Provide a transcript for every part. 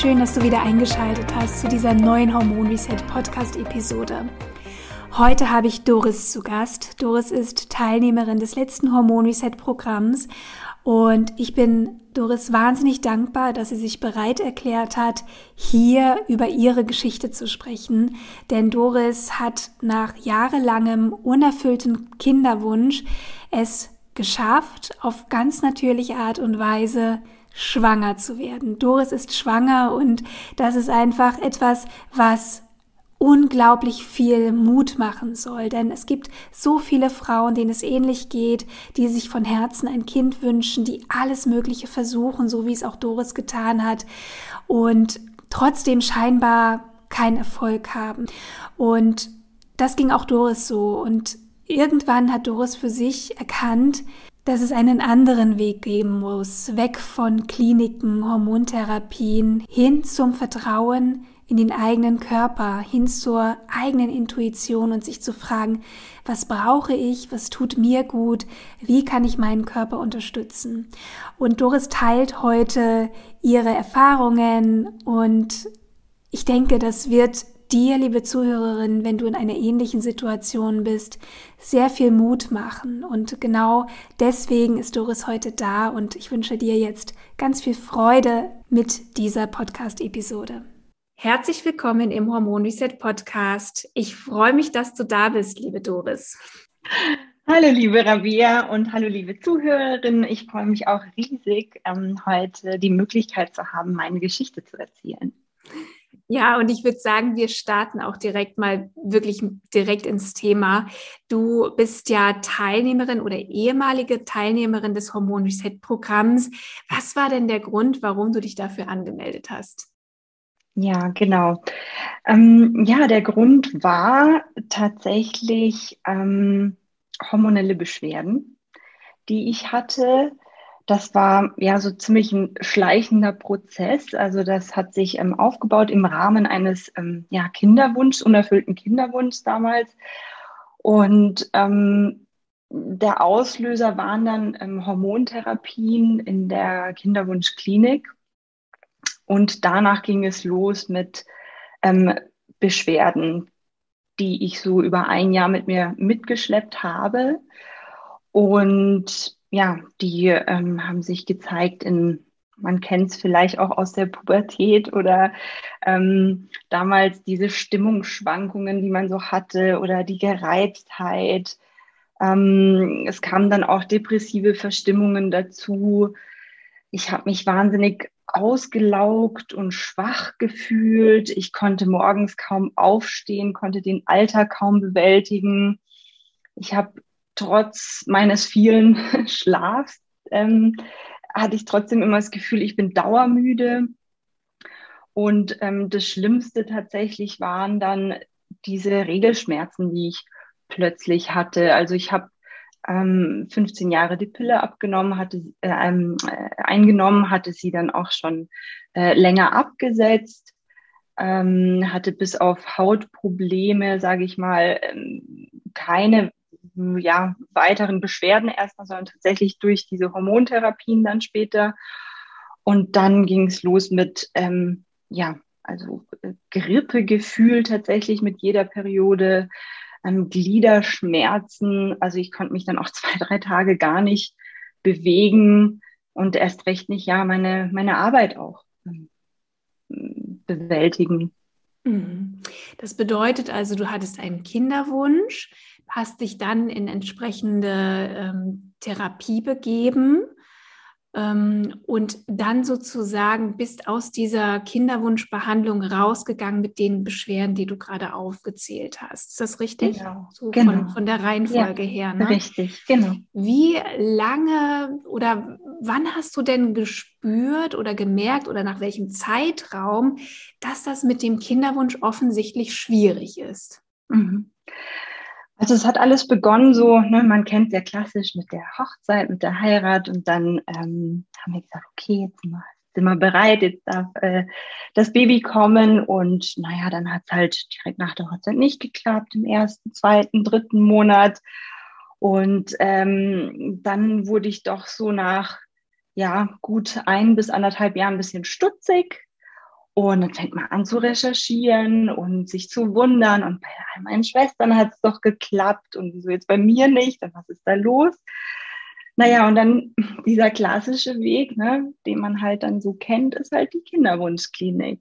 Schön, dass du wieder eingeschaltet hast zu dieser neuen Hormon Reset Podcast Episode. Heute habe ich Doris zu Gast. Doris ist Teilnehmerin des letzten Hormon Reset Programms und ich bin Doris wahnsinnig dankbar, dass sie sich bereit erklärt hat, hier über ihre Geschichte zu sprechen. Denn Doris hat nach jahrelangem unerfüllten Kinderwunsch es geschafft, auf ganz natürliche Art und Weise schwanger zu werden. Doris ist schwanger und das ist einfach etwas, was unglaublich viel Mut machen soll. Denn es gibt so viele Frauen, denen es ähnlich geht, die sich von Herzen ein Kind wünschen, die alles Mögliche versuchen, so wie es auch Doris getan hat und trotzdem scheinbar keinen Erfolg haben. Und das ging auch Doris so. Und irgendwann hat Doris für sich erkannt, dass es einen anderen Weg geben muss, weg von Kliniken, Hormontherapien, hin zum Vertrauen in den eigenen Körper, hin zur eigenen Intuition und sich zu fragen, was brauche ich, was tut mir gut, wie kann ich meinen Körper unterstützen. Und Doris teilt heute ihre Erfahrungen und ich denke, das wird dir, liebe Zuhörerin, wenn du in einer ähnlichen Situation bist, sehr viel Mut machen. Und genau deswegen ist Doris heute da und ich wünsche dir jetzt ganz viel Freude mit dieser Podcast-Episode. Herzlich willkommen im Hormon Reset Podcast. Ich freue mich, dass du da bist, liebe Doris. Hallo, liebe Rabia und hallo, liebe Zuhörerinnen. Ich freue mich auch riesig, ähm, heute die Möglichkeit zu haben, meine Geschichte zu erzählen. Ja, und ich würde sagen, wir starten auch direkt mal wirklich direkt ins Thema. Du bist ja Teilnehmerin oder ehemalige Teilnehmerin des Hormon Reset Programms. Was war denn der Grund, warum du dich dafür angemeldet hast? Ja, genau. Ähm, ja, der Grund war tatsächlich ähm, hormonelle Beschwerden, die ich hatte das war ja so ziemlich ein schleichender Prozess. Also das hat sich ähm, aufgebaut im Rahmen eines ähm, ja, Kinderwunschs, unerfüllten Kinderwunschs damals. Und ähm, der Auslöser waren dann ähm, Hormontherapien in der Kinderwunschklinik. Und danach ging es los mit ähm, Beschwerden, die ich so über ein Jahr mit mir mitgeschleppt habe. Und ja, die ähm, haben sich gezeigt in, man kennt es vielleicht auch aus der Pubertät oder ähm, damals diese Stimmungsschwankungen, die man so hatte oder die Gereiztheit. Ähm, es kamen dann auch depressive Verstimmungen dazu. Ich habe mich wahnsinnig ausgelaugt und schwach gefühlt. Ich konnte morgens kaum aufstehen, konnte den Alltag kaum bewältigen. Ich habe trotz meines vielen Schlafs ähm, hatte ich trotzdem immer das Gefühl, ich bin dauermüde. Und ähm, das Schlimmste tatsächlich waren dann diese Regelschmerzen, die ich plötzlich hatte. Also ich habe ähm, 15 Jahre die Pille abgenommen, hatte äh, ähm, äh, eingenommen, hatte sie dann auch schon äh, länger abgesetzt, ähm, hatte bis auf Hautprobleme, sage ich mal, ähm, keine ja, weiteren Beschwerden erstmal, sondern tatsächlich durch diese Hormontherapien dann später. Und dann ging es los mit, ähm, ja, also äh, Grippegefühl tatsächlich mit jeder Periode, ähm, Gliederschmerzen. Also ich konnte mich dann auch zwei, drei Tage gar nicht bewegen und erst recht nicht, ja, meine, meine Arbeit auch ähm, bewältigen. Mhm. Das bedeutet also, du hattest einen Kinderwunsch, hast dich dann in entsprechende ähm, Therapie begeben ähm, und dann sozusagen bist aus dieser Kinderwunschbehandlung rausgegangen mit den Beschwerden, die du gerade aufgezählt hast. Ist das richtig? Genau. So genau. Von, von, der Reihenfolge ja, her. Ne? Richtig, genau. Wie lange oder wann hast du denn gespürt oder gemerkt oder nach welchem Zeitraum, dass das mit dem Kinderwunsch offensichtlich schwierig ist? Mhm. Also es hat alles begonnen so, ne, man kennt sehr klassisch mit der Hochzeit, mit der Heirat und dann ähm, haben wir gesagt, okay, jetzt sind wir, sind wir bereit, jetzt darf äh, das Baby kommen und naja, dann hat es halt direkt nach der Hochzeit nicht geklappt, im ersten, zweiten, dritten Monat und ähm, dann wurde ich doch so nach ja gut ein bis anderthalb Jahren ein bisschen stutzig und dann fängt man an zu recherchieren und sich zu wundern. Und bei all meinen Schwestern hat es doch geklappt und wieso jetzt bei mir nicht? Und was ist da los? Naja, und dann dieser klassische Weg, ne, den man halt dann so kennt, ist halt die Kinderwunschklinik.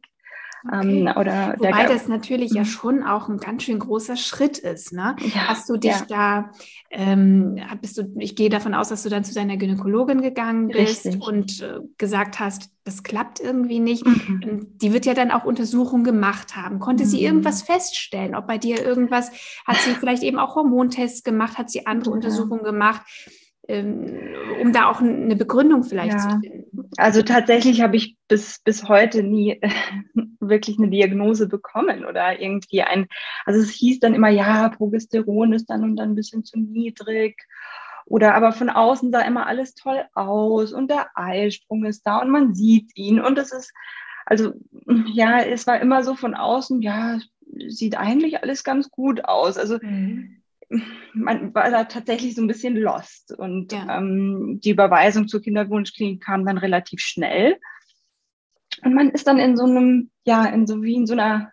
Okay. Ähm, oder Wobei das natürlich ja mhm. schon auch ein ganz schön großer Schritt ist. Ne? Ja, Hast du dich ja. da, ähm, bist du, ich gehe davon aus, dass du dann zu deiner Gynäkologin gegangen bist Richtig. und äh, gesagt hast, das klappt irgendwie nicht. Mhm. Die wird ja dann auch Untersuchungen gemacht haben. Konnte mhm. sie irgendwas feststellen? Ob bei dir irgendwas, hat sie vielleicht eben auch Hormontests gemacht, hat sie andere ja. Untersuchungen gemacht? Ähm, um da auch eine Begründung vielleicht ja. zu finden? Also tatsächlich habe ich bis, bis heute nie wirklich eine Diagnose bekommen oder irgendwie ein, also es hieß dann immer, ja, Progesteron ist dann und dann ein bisschen zu niedrig. Oder aber von außen sah immer alles toll aus und der Eisprung ist da und man sieht ihn. Und es ist, also ja, es war immer so von außen, ja, sieht eigentlich alles ganz gut aus. Also mhm man war da tatsächlich so ein bisschen lost. Und ja. ähm, die Überweisung zur Kinderwunschklinik kam dann relativ schnell. Und man ist dann in so einem, ja, in so wie in so einer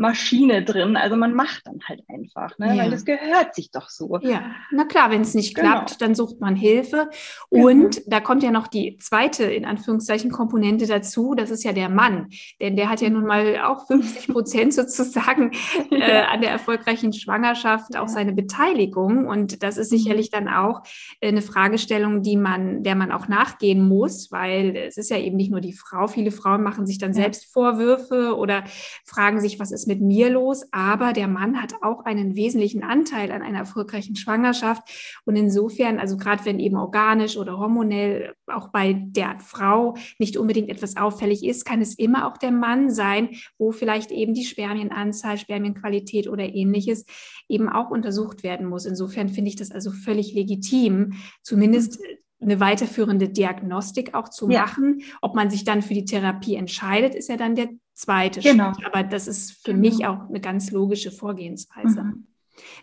Maschine drin. Also man macht dann halt einfach, ne? Ja. weil das gehört sich doch so. Ja, na klar, wenn es nicht genau. klappt, dann sucht man Hilfe. Und mhm. da kommt ja noch die zweite, in Anführungszeichen, Komponente dazu. Das ist ja der Mann. Denn der hat ja nun mal auch 50 Prozent sozusagen äh, an der erfolgreichen Schwangerschaft auch seine Beteiligung. Und das ist sicherlich dann auch eine Fragestellung, die man, der man auch nachgehen muss, weil es ist ja eben nicht nur die Frau. Viele Frauen machen sich dann ja. selbst Vorwürfe oder fragen sich, was ist mit mir los? Aber der Mann hat auch einen wesentlichen Anteil an einer erfolgreichen Schwangerschaft. Und insofern, also gerade wenn eben organisch oder hormonell auch bei der Frau nicht unbedingt etwas auffällig ist, kann es immer auch der Mann sein, wo vielleicht eben die Spermienanzahl, Spermienqualität oder ähnliches eben auch untersucht werden muss. Insofern finde ich das also völlig legitim, zumindest eine weiterführende Diagnostik auch zu ja. machen. Ob man sich dann für die Therapie entscheidet, ist ja dann der zweite genau. Schritt. Aber das ist für genau. mich auch eine ganz logische Vorgehensweise. Mhm.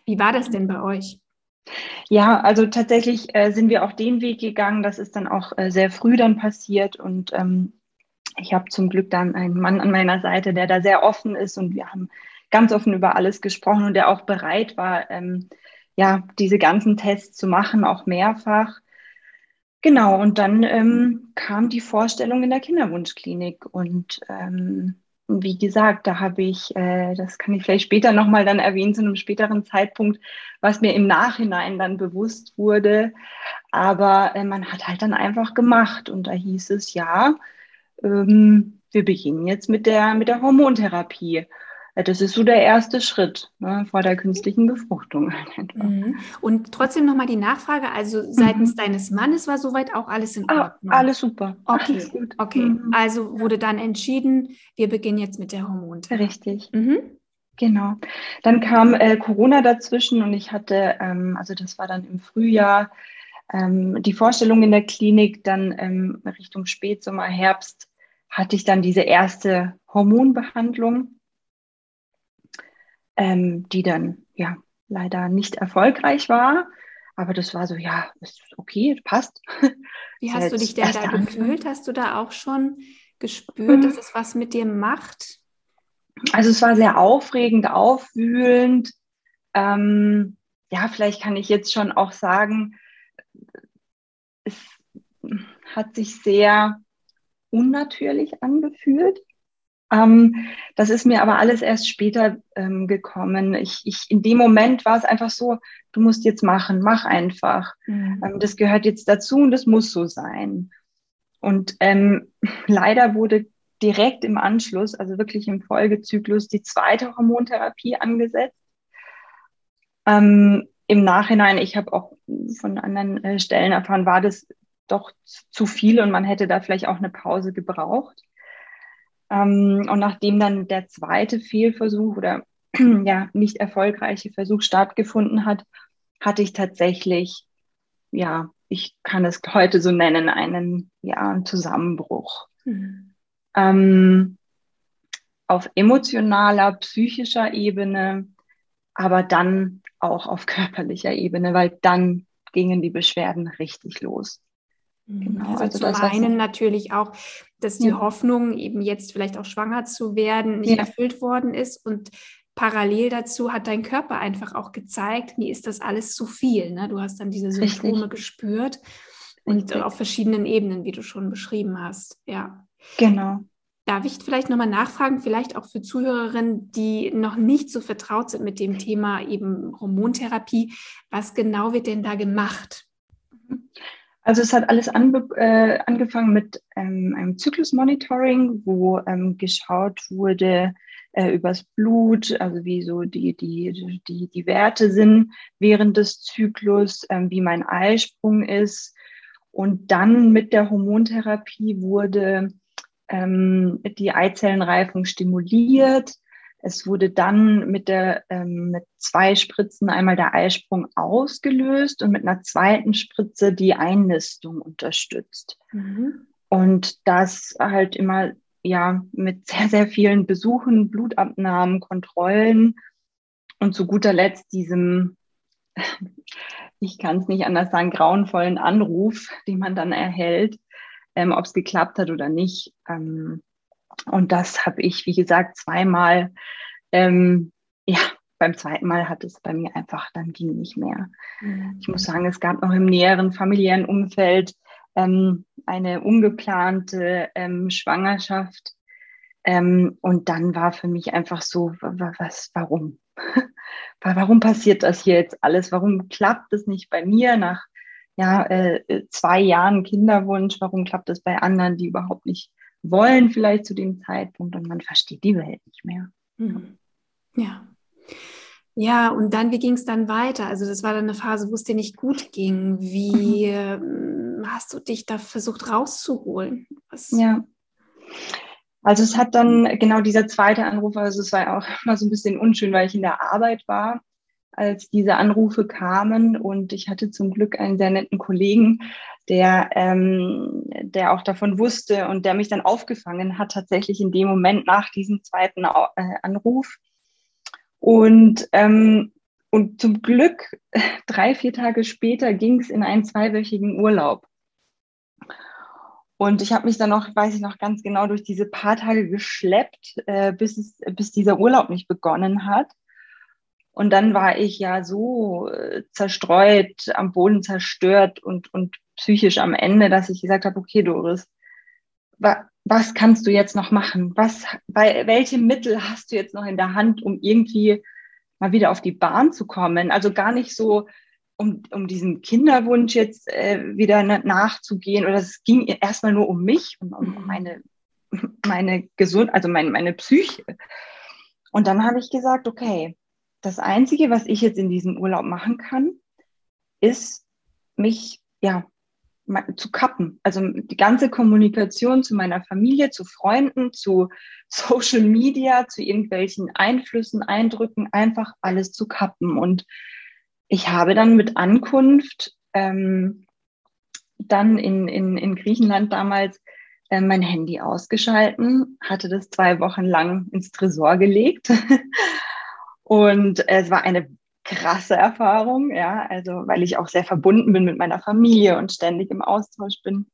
Wie war das denn bei euch? Ja, also tatsächlich äh, sind wir auch den Weg gegangen. Das ist dann auch äh, sehr früh dann passiert und ähm, ich habe zum Glück dann einen Mann an meiner Seite, der da sehr offen ist und wir haben ganz offen über alles gesprochen und der auch bereit war, ähm, ja, diese ganzen Tests zu machen, auch mehrfach. Genau, und dann ähm, kam die Vorstellung in der Kinderwunschklinik und ähm, wie gesagt, da habe ich, äh, das kann ich vielleicht später nochmal dann erwähnen, zu einem späteren Zeitpunkt, was mir im Nachhinein dann bewusst wurde. Aber äh, man hat halt dann einfach gemacht und da hieß es, ja, ähm, wir beginnen jetzt mit der, mit der Hormontherapie. Das ist so der erste Schritt ne, vor der künstlichen Befruchtung. Mhm. Und trotzdem nochmal die Nachfrage, also seitens mhm. deines Mannes war soweit auch alles in ah, Ordnung? Ah, alles super. Okay, alles gut. okay. Mhm. also wurde dann entschieden, wir beginnen jetzt mit der Hormontherapie. Richtig. Mhm. Genau. Dann kam äh, Corona dazwischen und ich hatte, ähm, also das war dann im Frühjahr, ähm, die Vorstellung in der Klinik, dann ähm, Richtung Spätsommer, Herbst hatte ich dann diese erste Hormonbehandlung ähm, die dann ja leider nicht erfolgreich war. Aber das war so, ja, ist okay, passt. Wie hast du dich denn da gefühlt? Hast du da auch schon gespürt, mhm. dass es was mit dir macht? Also es war sehr aufregend, aufwühlend. Ähm, ja, vielleicht kann ich jetzt schon auch sagen, es hat sich sehr unnatürlich angefühlt. Ähm, das ist mir aber alles erst später ähm, gekommen. Ich, ich, in dem Moment war es einfach so, du musst jetzt machen, mach einfach. Mhm. Ähm, das gehört jetzt dazu und das muss so sein. Und ähm, leider wurde direkt im Anschluss, also wirklich im Folgezyklus, die zweite Hormontherapie angesetzt. Ähm, Im Nachhinein, ich habe auch von anderen äh, Stellen erfahren, war das doch zu viel und man hätte da vielleicht auch eine Pause gebraucht. Ähm, und nachdem dann der zweite Fehlversuch oder ja nicht erfolgreiche Versuch stattgefunden hat, hatte ich tatsächlich, ja, ich kann es heute so nennen, einen, ja, einen Zusammenbruch. Mhm. Ähm, auf emotionaler, psychischer Ebene, aber dann auch auf körperlicher Ebene, weil dann gingen die Beschwerden richtig los. Mhm. Genau, also, also zum einen natürlich auch, dass die ja. Hoffnung, eben jetzt vielleicht auch schwanger zu werden, nicht ja. erfüllt worden ist und parallel dazu hat dein Körper einfach auch gezeigt, mir ist das alles zu viel. Ne? Du hast dann diese Symptome Richtig. gespürt und Richtig. auf verschiedenen Ebenen, wie du schon beschrieben hast. Ja. Genau. Darf ich vielleicht nochmal nachfragen, vielleicht auch für Zuhörerinnen, die noch nicht so vertraut sind mit dem Thema eben Hormontherapie, was genau wird denn da gemacht? Also es hat alles anbe äh, angefangen mit ähm, einem Zyklusmonitoring, wo ähm, geschaut wurde, äh, übers Blut, also wie so die, die, die, die Werte sind während des Zyklus, ähm, wie mein Eisprung ist. Und dann mit der Hormontherapie wurde ähm, die Eizellenreifung stimuliert. Es wurde dann mit, der, ähm, mit zwei Spritzen einmal der Eisprung ausgelöst und mit einer zweiten Spritze die Einnistung unterstützt. Mhm. Und das halt immer ja mit sehr, sehr vielen Besuchen, Blutabnahmen, Kontrollen und zu guter Letzt diesem, ich kann es nicht anders sagen, grauenvollen Anruf, den man dann erhält, ähm, ob es geklappt hat oder nicht. Ähm, und das habe ich, wie gesagt, zweimal, ähm, ja, beim zweiten Mal hat es bei mir einfach, dann ging nicht mehr. Mhm. Ich muss sagen, es gab noch im näheren familiären Umfeld ähm, eine ungeplante ähm, Schwangerschaft. Ähm, und dann war für mich einfach so, was, warum? warum passiert das hier jetzt alles? Warum klappt es nicht bei mir nach ja, äh, zwei Jahren Kinderwunsch? Warum klappt es bei anderen, die überhaupt nicht wollen, vielleicht zu dem Zeitpunkt? Und man versteht die Welt nicht mehr. Mhm. Ja. Ja, und dann, wie ging es dann weiter? Also das war dann eine Phase, wo es dir nicht gut ging. Wie mhm. hast du dich da versucht rauszuholen? Was? Ja. Also es hat dann genau dieser zweite Anruf, also es war auch mal so ein bisschen unschön, weil ich in der Arbeit war, als diese Anrufe kamen und ich hatte zum Glück einen sehr netten Kollegen, der, ähm, der auch davon wusste und der mich dann aufgefangen hat, tatsächlich in dem Moment nach diesem zweiten äh, Anruf und, ähm, und zum Glück, drei, vier Tage später ging es in einen zweiwöchigen Urlaub. Und ich habe mich dann noch, weiß ich noch ganz genau, durch diese paar Tage geschleppt, äh, bis, es, bis dieser Urlaub nicht begonnen hat. Und dann war ich ja so äh, zerstreut, am Boden zerstört und, und psychisch am Ende, dass ich gesagt habe, okay, Doris, was kannst du jetzt noch machen? Was, bei, welche Mittel hast du jetzt noch in der Hand, um irgendwie mal wieder auf die Bahn zu kommen? Also gar nicht so, um, um diesem Kinderwunsch jetzt äh, wieder nachzugehen. Oder es ging erstmal nur um mich und um mhm. meine, meine Gesund, also meine, meine Psyche. Und dann habe ich gesagt, okay, das Einzige, was ich jetzt in diesem Urlaub machen kann, ist mich ja zu kappen. Also die ganze Kommunikation zu meiner Familie, zu Freunden, zu Social Media, zu irgendwelchen Einflüssen, Eindrücken, einfach alles zu kappen. Und ich habe dann mit Ankunft ähm, dann in, in, in Griechenland damals äh, mein Handy ausgeschalten, hatte das zwei Wochen lang ins Tresor gelegt. Und es war eine krasse Erfahrung, ja, also weil ich auch sehr verbunden bin mit meiner Familie und ständig im Austausch bin.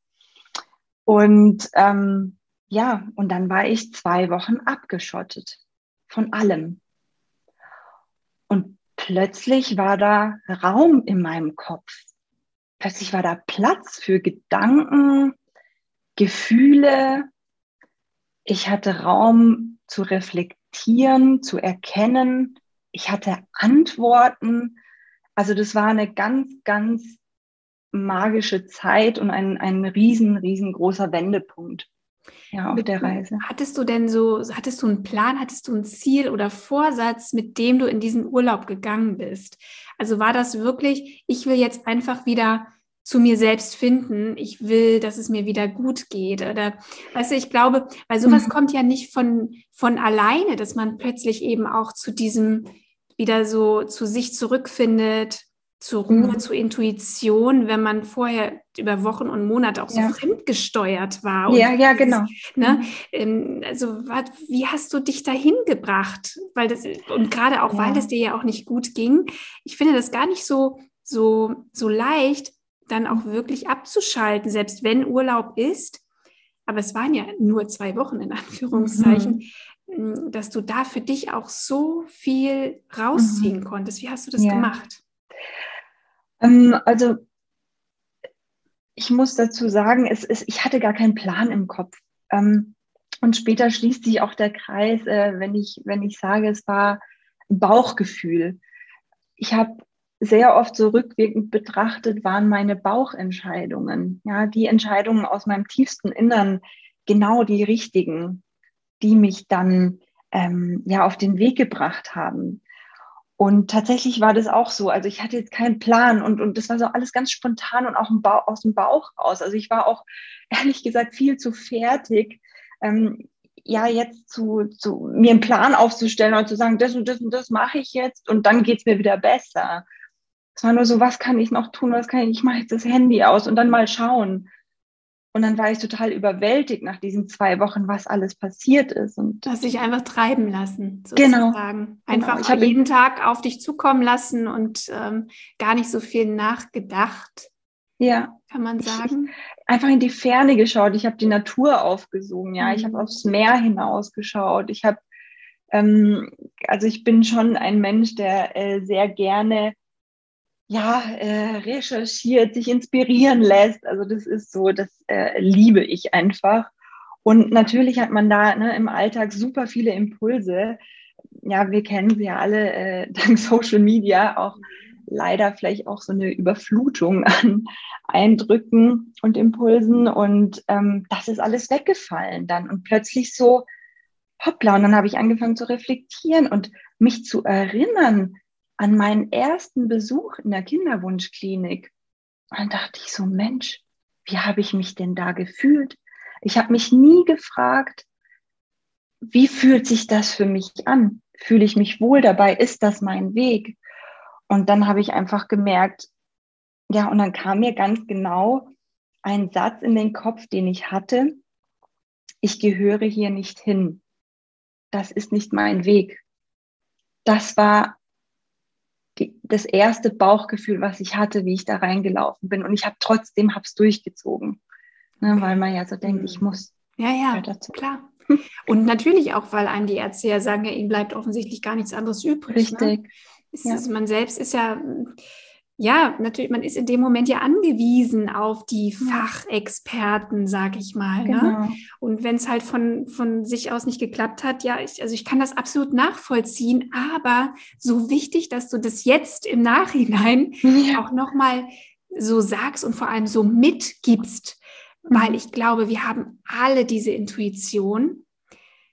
Und ähm, ja, und dann war ich zwei Wochen abgeschottet von allem. Und plötzlich war da Raum in meinem Kopf. Plötzlich war da Platz für Gedanken, Gefühle. Ich hatte Raum zu reflektieren, zu erkennen, ich hatte Antworten. Also das war eine ganz, ganz magische Zeit und ein, ein riesen, riesengroßer Wendepunkt ja, auf der Reise. Hattest du denn so, hattest du einen Plan, hattest du ein Ziel oder Vorsatz, mit dem du in diesen Urlaub gegangen bist? Also war das wirklich, ich will jetzt einfach wieder zu mir selbst finden. Ich will, dass es mir wieder gut geht. Oder weißt du, ich glaube, weil sowas mhm. kommt ja nicht von, von alleine, dass man plötzlich eben auch zu diesem wieder so zu sich zurückfindet, zur Ruhe, mhm. zur Intuition, wenn man vorher über Wochen und Monate auch so ja. fremdgesteuert war. ja, ja, genau. Ne, mhm. also wie hast du dich dahin gebracht? Weil das, und gerade auch, ja. weil es dir ja auch nicht gut ging, ich finde das gar nicht so, so, so leicht, dann auch wirklich abzuschalten, selbst wenn Urlaub ist. Aber es waren ja nur zwei Wochen in Anführungszeichen, mhm. Dass du da für dich auch so viel rausziehen mhm. konntest. Wie hast du das ja. gemacht? Ähm, also ich muss dazu sagen, es ist, ich hatte gar keinen Plan im Kopf. Ähm, und später schließt sich auch der Kreis, äh, wenn, ich, wenn ich sage, es war Bauchgefühl. Ich habe sehr oft so rückwirkend betrachtet, waren meine Bauchentscheidungen, ja, die Entscheidungen aus meinem tiefsten Innern genau die richtigen, die mich dann ähm, ja auf den Weg gebracht haben. Und tatsächlich war das auch so. Also ich hatte jetzt keinen Plan und, und das war so alles ganz spontan und auch aus dem Bauch raus. Also ich war auch ehrlich gesagt viel zu fertig, ähm, ja, jetzt zu, zu mir einen Plan aufzustellen und zu sagen, das und das und das mache ich jetzt und dann geht's mir wieder besser. Es war nur so, was kann ich noch tun, was kann ich, ich mache jetzt das Handy aus und dann mal schauen. Und dann war ich total überwältigt nach diesen zwei Wochen, was alles passiert ist. Und du hast dich einfach treiben lassen, genau. sozusagen. Genau. Einfach genau. Ich jeden Tag auf dich zukommen lassen und ähm, gar nicht so viel nachgedacht. Ja. Kann man sagen. Ich, einfach in die Ferne geschaut. Ich habe die Natur aufgesogen, ja. Mhm. Ich habe aufs Meer hinausgeschaut. Ich habe, ähm, also ich bin schon ein Mensch, der äh, sehr gerne ja, äh, recherchiert, sich inspirieren lässt. Also das ist so, das äh, liebe ich einfach. Und natürlich hat man da ne, im Alltag super viele Impulse. Ja, wir kennen sie ja alle äh, dank Social Media auch leider vielleicht auch so eine Überflutung an Eindrücken und Impulsen. Und ähm, das ist alles weggefallen dann. Und plötzlich so, hoppla, und dann habe ich angefangen zu reflektieren und mich zu erinnern, an meinen ersten Besuch in der Kinderwunschklinik. Dann dachte ich so, Mensch, wie habe ich mich denn da gefühlt? Ich habe mich nie gefragt, wie fühlt sich das für mich an? Fühle ich mich wohl dabei? Ist das mein Weg? Und dann habe ich einfach gemerkt, ja, und dann kam mir ganz genau ein Satz in den Kopf, den ich hatte. Ich gehöre hier nicht hin. Das ist nicht mein Weg. Das war die, das erste Bauchgefühl, was ich hatte, wie ich da reingelaufen bin. Und ich habe trotzdem hab's durchgezogen, ne, weil man ja so denkt, ich muss. Ja, ja, dazu. klar. Und natürlich auch, weil einem die Ärzte ja sagen, ja, ihnen bleibt offensichtlich gar nichts anderes übrig. Ne? Richtig. Ne? Ist, ja. Man selbst ist ja ja, natürlich, man ist in dem Moment ja angewiesen auf die Fachexperten, sag ich mal. Ne? Genau. Ne? Und wenn es halt von, von sich aus nicht geklappt hat, ja, ich, also ich kann das absolut nachvollziehen, aber so wichtig, dass du das jetzt im Nachhinein ja. auch nochmal so sagst und vor allem so mitgibst, mhm. weil ich glaube, wir haben alle diese Intuition,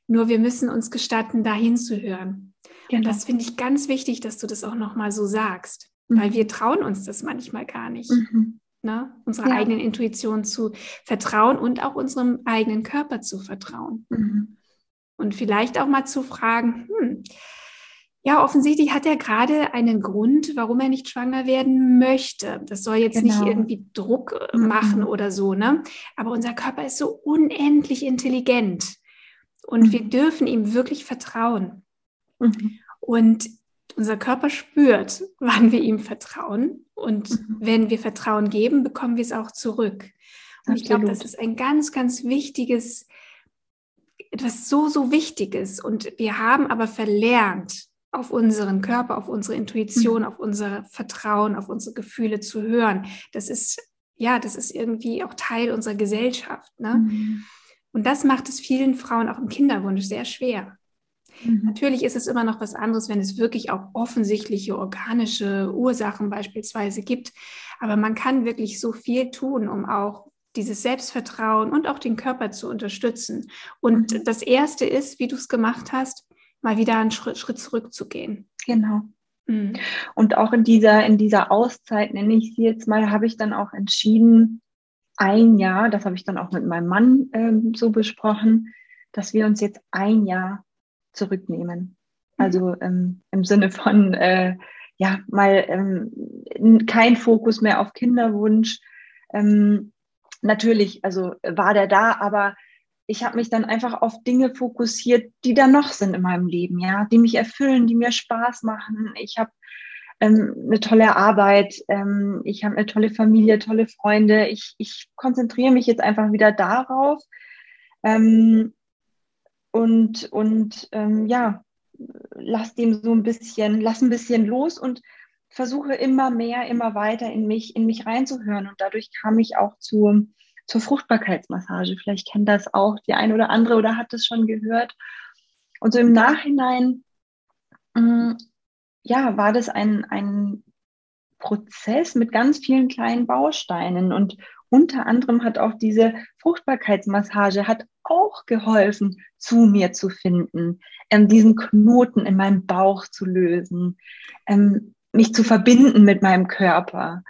nur wir müssen uns gestatten, da hinzuhören. Genau. Und das finde ich ganz wichtig, dass du das auch nochmal so sagst weil wir trauen uns das manchmal gar nicht. Mhm. Ne? Unserer ja. eigenen Intuition zu vertrauen und auch unserem eigenen Körper zu vertrauen. Mhm. Und vielleicht auch mal zu fragen, hm, ja, offensichtlich hat er gerade einen Grund, warum er nicht schwanger werden möchte. Das soll jetzt genau. nicht irgendwie Druck äh, mhm. machen oder so, ne? Aber unser Körper ist so unendlich intelligent und mhm. wir dürfen ihm wirklich vertrauen. Mhm. Und unser Körper spürt, wann wir ihm vertrauen. Und mhm. wenn wir Vertrauen geben, bekommen wir es auch zurück. Und Absolut. ich glaube, das ist ein ganz, ganz wichtiges, etwas so, so Wichtiges. Und wir haben aber verlernt, auf unseren Körper, auf unsere Intuition, mhm. auf unser Vertrauen, auf unsere Gefühle zu hören. Das ist, ja, das ist irgendwie auch Teil unserer Gesellschaft. Ne? Mhm. Und das macht es vielen Frauen auch im Kinderwunsch sehr schwer Mhm. Natürlich ist es immer noch was anderes, wenn es wirklich auch offensichtliche organische Ursachen beispielsweise gibt. Aber man kann wirklich so viel tun, um auch dieses Selbstvertrauen und auch den Körper zu unterstützen. Und mhm. das Erste ist, wie du es gemacht hast, mal wieder einen Schritt, Schritt zurückzugehen. Genau. Mhm. Und auch in dieser, in dieser Auszeit, nenne ich sie jetzt mal, habe ich dann auch entschieden, ein Jahr, das habe ich dann auch mit meinem Mann ähm, so besprochen, dass wir uns jetzt ein Jahr zurücknehmen. Mhm. Also ähm, im Sinne von, äh, ja, mal ähm, kein Fokus mehr auf Kinderwunsch. Ähm, natürlich, also war der da, aber ich habe mich dann einfach auf Dinge fokussiert, die da noch sind in meinem Leben, ja, die mich erfüllen, die mir Spaß machen. Ich habe ähm, eine tolle Arbeit, ähm, ich habe eine tolle Familie, tolle Freunde. Ich, ich konzentriere mich jetzt einfach wieder darauf. Ähm, und und ähm, ja, lass dem so ein bisschen, lass ein bisschen los und versuche immer mehr, immer weiter in mich, in mich reinzuhören. Und dadurch kam ich auch zu, zur Fruchtbarkeitsmassage. Vielleicht kennt das auch die eine oder andere oder hat das schon gehört. Und so im Nachhinein, mh, mm, ja, war das ein, ein Prozess mit ganz vielen kleinen Bausteinen und unter anderem hat auch diese Fruchtbarkeitsmassage hat auch geholfen, zu mir zu finden, ähm, diesen Knoten in meinem Bauch zu lösen, ähm, mich zu verbinden mit meinem Körper.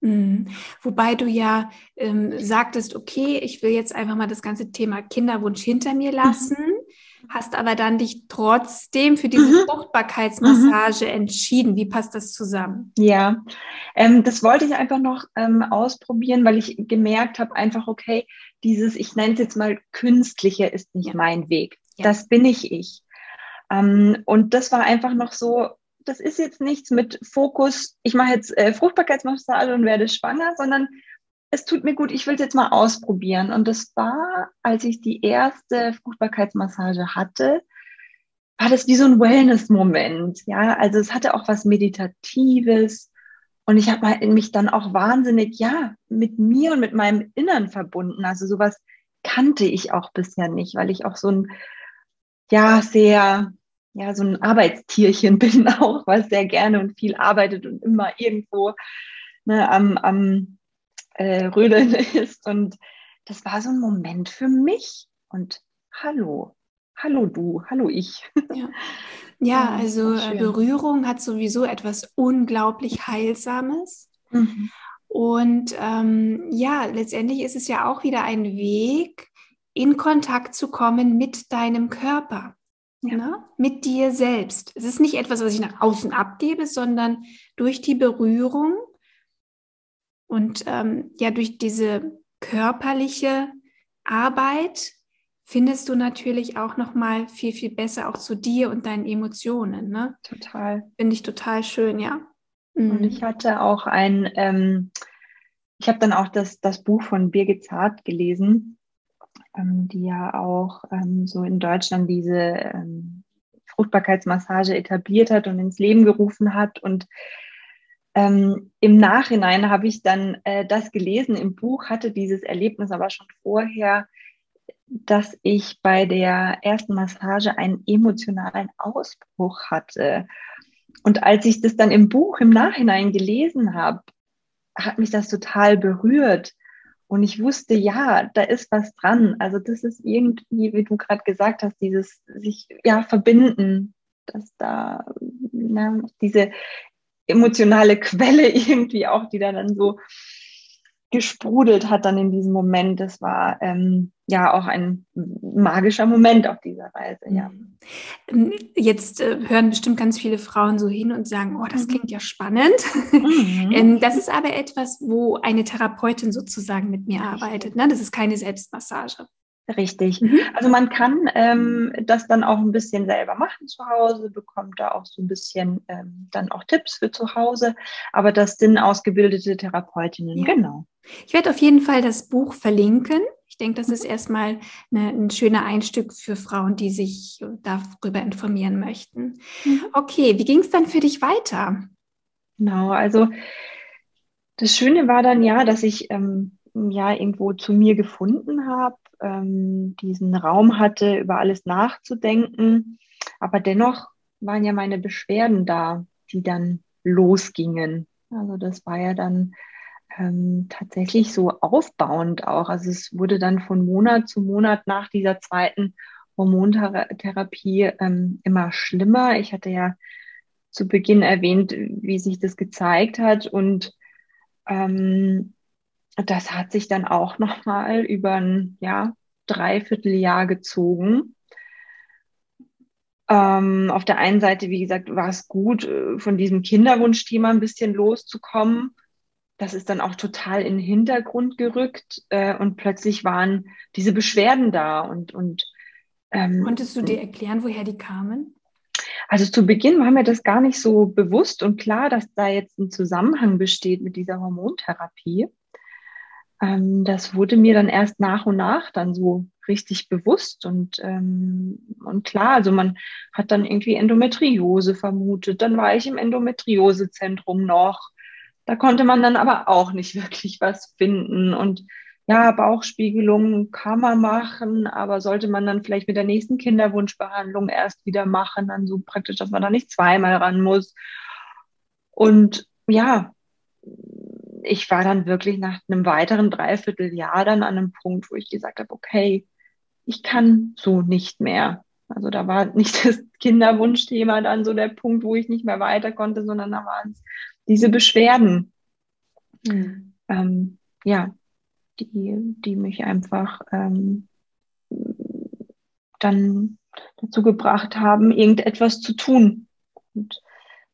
Mhm. Wobei du ja ähm, sagtest, okay, ich will jetzt einfach mal das ganze Thema Kinderwunsch hinter mir lassen. Mhm hast aber dann dich trotzdem für diese mhm. Fruchtbarkeitsmassage mhm. entschieden. Wie passt das zusammen? Ja, ähm, das wollte ich einfach noch ähm, ausprobieren, weil ich gemerkt habe, einfach, okay, dieses, ich nenne es jetzt mal künstliche, ist nicht mein Weg. Ja. Das bin ich ich. Ähm, und das war einfach noch so, das ist jetzt nichts mit Fokus, ich mache jetzt äh, Fruchtbarkeitsmassage und werde schwanger, sondern es tut mir gut, ich will es jetzt mal ausprobieren. Und das war, als ich die erste Fruchtbarkeitsmassage hatte, war das wie so ein Wellness-Moment. Ja, also es hatte auch was Meditatives. Und ich habe mich dann auch wahnsinnig, ja, mit mir und mit meinem Innern verbunden. Also sowas kannte ich auch bisher nicht, weil ich auch so ein, ja, sehr, ja, so ein Arbeitstierchen bin auch, was sehr gerne und viel arbeitet und immer irgendwo ne, am, am äh, Rödeln ist. Und das war so ein Moment für mich. Und hallo, hallo du, hallo ich. Ja, ja also äh, Berührung hat sowieso etwas unglaublich Heilsames. Mhm. Und ähm, ja, letztendlich ist es ja auch wieder ein Weg, in Kontakt zu kommen mit deinem Körper, ja. ne? mit dir selbst. Es ist nicht etwas, was ich nach außen abgebe, sondern durch die Berührung und ähm, ja, durch diese körperliche Arbeit findest du natürlich auch noch mal viel viel besser auch zu dir und deinen Emotionen. Ne? Total. Finde ich total schön, ja. Mhm. Und ich hatte auch ein, ähm, ich habe dann auch das, das Buch von Birgit Zart gelesen, ähm, die ja auch ähm, so in Deutschland diese ähm, Fruchtbarkeitsmassage etabliert hat und ins Leben gerufen hat und ähm, Im Nachhinein habe ich dann äh, das gelesen im Buch, hatte dieses Erlebnis aber schon vorher, dass ich bei der ersten Massage einen emotionalen Ausbruch hatte. Und als ich das dann im Buch im Nachhinein gelesen habe, hat mich das total berührt. Und ich wusste, ja, da ist was dran. Also das ist irgendwie, wie du gerade gesagt hast, dieses sich ja verbinden, dass da na, diese emotionale Quelle irgendwie auch, die da dann so gesprudelt hat dann in diesem Moment. Das war ähm, ja auch ein magischer Moment auf dieser Reise, ja. Mhm. Jetzt äh, hören bestimmt ganz viele Frauen so hin und sagen, oh, das mhm. klingt ja spannend. Mhm. ähm, das ist aber etwas, wo eine Therapeutin sozusagen mit mir arbeitet. Ne? Das ist keine Selbstmassage. Richtig. Mhm. Also man kann ähm, das dann auch ein bisschen selber machen zu Hause, bekommt da auch so ein bisschen ähm, dann auch Tipps für zu Hause, aber das sind ausgebildete Therapeutinnen, ja. genau. Ich werde auf jeden Fall das Buch verlinken. Ich denke, das ist mhm. erstmal eine, ein schöner Einstieg für Frauen, die sich darüber informieren möchten. Mhm. Okay, wie ging es dann für dich weiter? Genau, also das Schöne war dann ja, dass ich ähm, ja irgendwo zu mir gefunden habe, ähm, diesen Raum hatte, über alles nachzudenken. Aber dennoch waren ja meine Beschwerden da, die dann losgingen. Also das war ja dann ähm, tatsächlich so aufbauend auch. Also es wurde dann von Monat zu Monat nach dieser zweiten Hormontherapie ähm, immer schlimmer. Ich hatte ja zu Beginn erwähnt, wie sich das gezeigt hat und ähm, das hat sich dann auch nochmal über ein ja, Dreivierteljahr gezogen. Ähm, auf der einen Seite, wie gesagt, war es gut, äh, von diesem Kinderwunschthema ein bisschen loszukommen. Das ist dann auch total in den Hintergrund gerückt äh, und plötzlich waren diese Beschwerden da und, und ähm, Konntest du dir erklären, woher die kamen? Also zu Beginn war mir das gar nicht so bewusst und klar, dass da jetzt ein Zusammenhang besteht mit dieser Hormontherapie. Ähm, das wurde mir dann erst nach und nach dann so richtig bewusst und, ähm, und klar, also man hat dann irgendwie Endometriose vermutet. Dann war ich im Endometriosezentrum noch. Da konnte man dann aber auch nicht wirklich was finden und ja, Bauchspiegelung kann man machen, aber sollte man dann vielleicht mit der nächsten Kinderwunschbehandlung erst wieder machen, dann so praktisch, dass man da nicht zweimal ran muss. Und ja, ich war dann wirklich nach einem weiteren Dreivierteljahr dann an einem Punkt, wo ich gesagt habe, okay, ich kann so nicht mehr. Also da war nicht das Kinderwunschthema dann so der Punkt, wo ich nicht mehr weiter konnte, sondern da waren es diese Beschwerden. Mhm. Ähm, ja, die, die mich einfach ähm, dann dazu gebracht haben, irgendetwas zu tun. Und